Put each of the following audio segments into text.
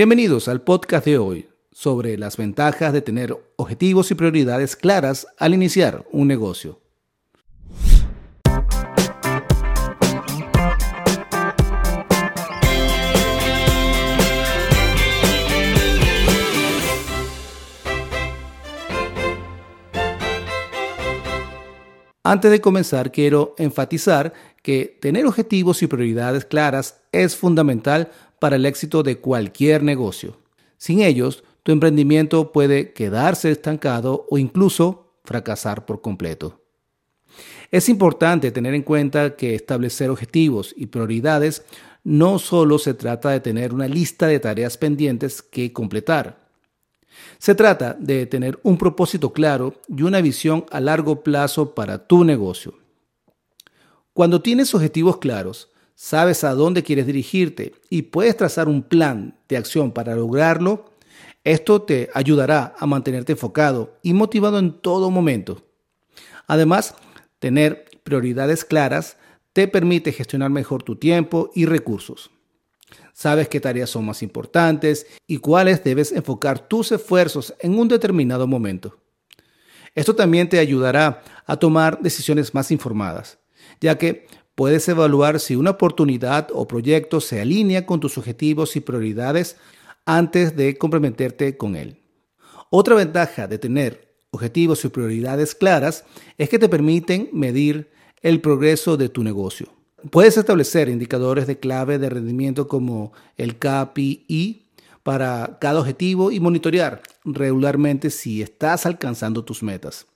Bienvenidos al podcast de hoy sobre las ventajas de tener objetivos y prioridades claras al iniciar un negocio. Antes de comenzar, quiero enfatizar que tener objetivos y prioridades claras es fundamental para el éxito de cualquier negocio. Sin ellos, tu emprendimiento puede quedarse estancado o incluso fracasar por completo. Es importante tener en cuenta que establecer objetivos y prioridades no solo se trata de tener una lista de tareas pendientes que completar. Se trata de tener un propósito claro y una visión a largo plazo para tu negocio. Cuando tienes objetivos claros, sabes a dónde quieres dirigirte y puedes trazar un plan de acción para lograrlo, esto te ayudará a mantenerte enfocado y motivado en todo momento. Además, tener prioridades claras te permite gestionar mejor tu tiempo y recursos. Sabes qué tareas son más importantes y cuáles debes enfocar tus esfuerzos en un determinado momento. Esto también te ayudará a tomar decisiones más informadas, ya que puedes evaluar si una oportunidad o proyecto se alinea con tus objetivos y prioridades antes de comprometerte con él. Otra ventaja de tener objetivos y prioridades claras es que te permiten medir el progreso de tu negocio. Puedes establecer indicadores de clave de rendimiento como el KPI para cada objetivo y monitorear regularmente si estás alcanzando tus metas.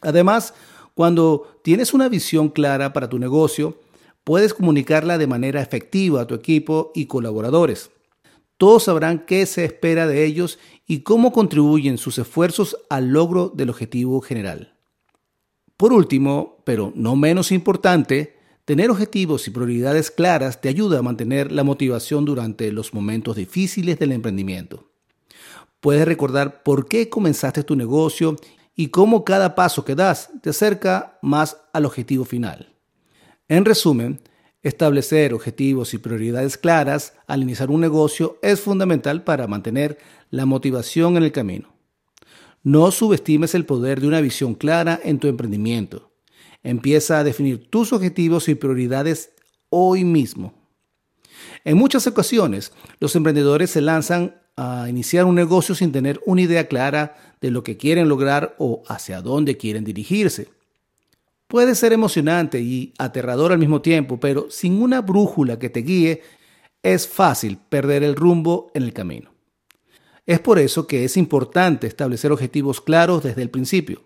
Además, cuando tienes una visión clara para tu negocio, puedes comunicarla de manera efectiva a tu equipo y colaboradores. Todos sabrán qué se espera de ellos y cómo contribuyen sus esfuerzos al logro del objetivo general. Por último, pero no menos importante, tener objetivos y prioridades claras te ayuda a mantener la motivación durante los momentos difíciles del emprendimiento. Puedes recordar por qué comenzaste tu negocio y cómo cada paso que das te acerca más al objetivo final. En resumen, establecer objetivos y prioridades claras al iniciar un negocio es fundamental para mantener la motivación en el camino. No subestimes el poder de una visión clara en tu emprendimiento. Empieza a definir tus objetivos y prioridades hoy mismo. En muchas ocasiones, los emprendedores se lanzan a iniciar un negocio sin tener una idea clara de lo que quieren lograr o hacia dónde quieren dirigirse. Puede ser emocionante y aterrador al mismo tiempo, pero sin una brújula que te guíe, es fácil perder el rumbo en el camino. Es por eso que es importante establecer objetivos claros desde el principio.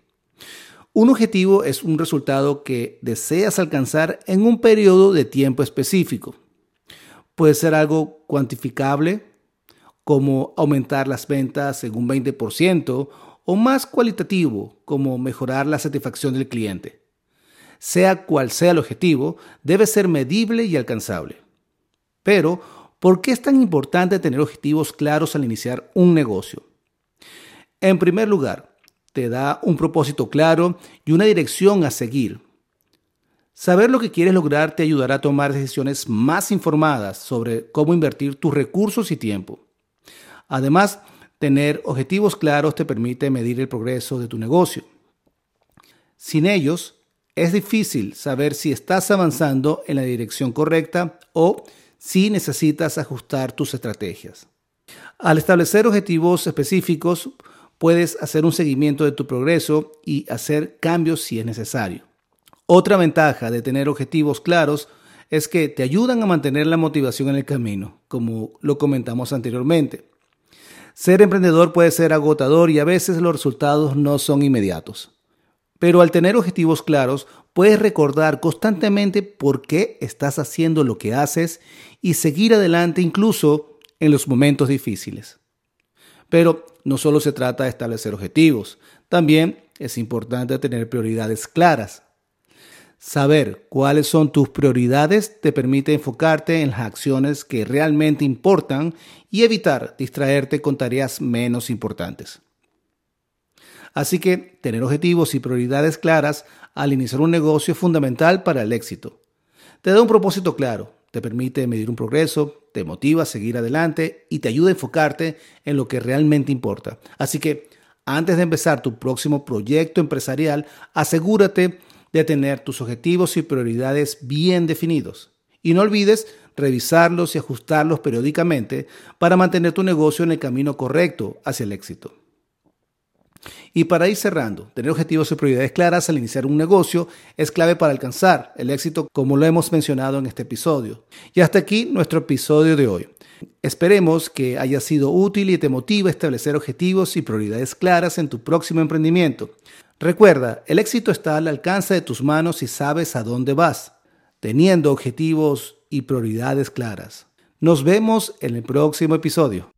Un objetivo es un resultado que deseas alcanzar en un periodo de tiempo específico. Puede ser algo cuantificable, como aumentar las ventas en un 20%, o más cualitativo, como mejorar la satisfacción del cliente. Sea cual sea el objetivo, debe ser medible y alcanzable. Pero, ¿por qué es tan importante tener objetivos claros al iniciar un negocio? En primer lugar, te da un propósito claro y una dirección a seguir. Saber lo que quieres lograr te ayudará a tomar decisiones más informadas sobre cómo invertir tus recursos y tiempo. Además, tener objetivos claros te permite medir el progreso de tu negocio. Sin ellos, es difícil saber si estás avanzando en la dirección correcta o si necesitas ajustar tus estrategias. Al establecer objetivos específicos, puedes hacer un seguimiento de tu progreso y hacer cambios si es necesario. Otra ventaja de tener objetivos claros es que te ayudan a mantener la motivación en el camino, como lo comentamos anteriormente. Ser emprendedor puede ser agotador y a veces los resultados no son inmediatos. Pero al tener objetivos claros, puedes recordar constantemente por qué estás haciendo lo que haces y seguir adelante incluso en los momentos difíciles. Pero no solo se trata de establecer objetivos, también es importante tener prioridades claras. Saber cuáles son tus prioridades te permite enfocarte en las acciones que realmente importan y evitar distraerte con tareas menos importantes. Así que tener objetivos y prioridades claras al iniciar un negocio es fundamental para el éxito. Te da un propósito claro, te permite medir un progreso, te motiva a seguir adelante y te ayuda a enfocarte en lo que realmente importa. Así que antes de empezar tu próximo proyecto empresarial, asegúrate de tener tus objetivos y prioridades bien definidos. Y no olvides revisarlos y ajustarlos periódicamente para mantener tu negocio en el camino correcto hacia el éxito. Y para ir cerrando, tener objetivos y prioridades claras al iniciar un negocio es clave para alcanzar el éxito como lo hemos mencionado en este episodio. Y hasta aquí nuestro episodio de hoy. Esperemos que haya sido útil y te motive a establecer objetivos y prioridades claras en tu próximo emprendimiento. Recuerda, el éxito está al alcance de tus manos si sabes a dónde vas, teniendo objetivos y prioridades claras. Nos vemos en el próximo episodio.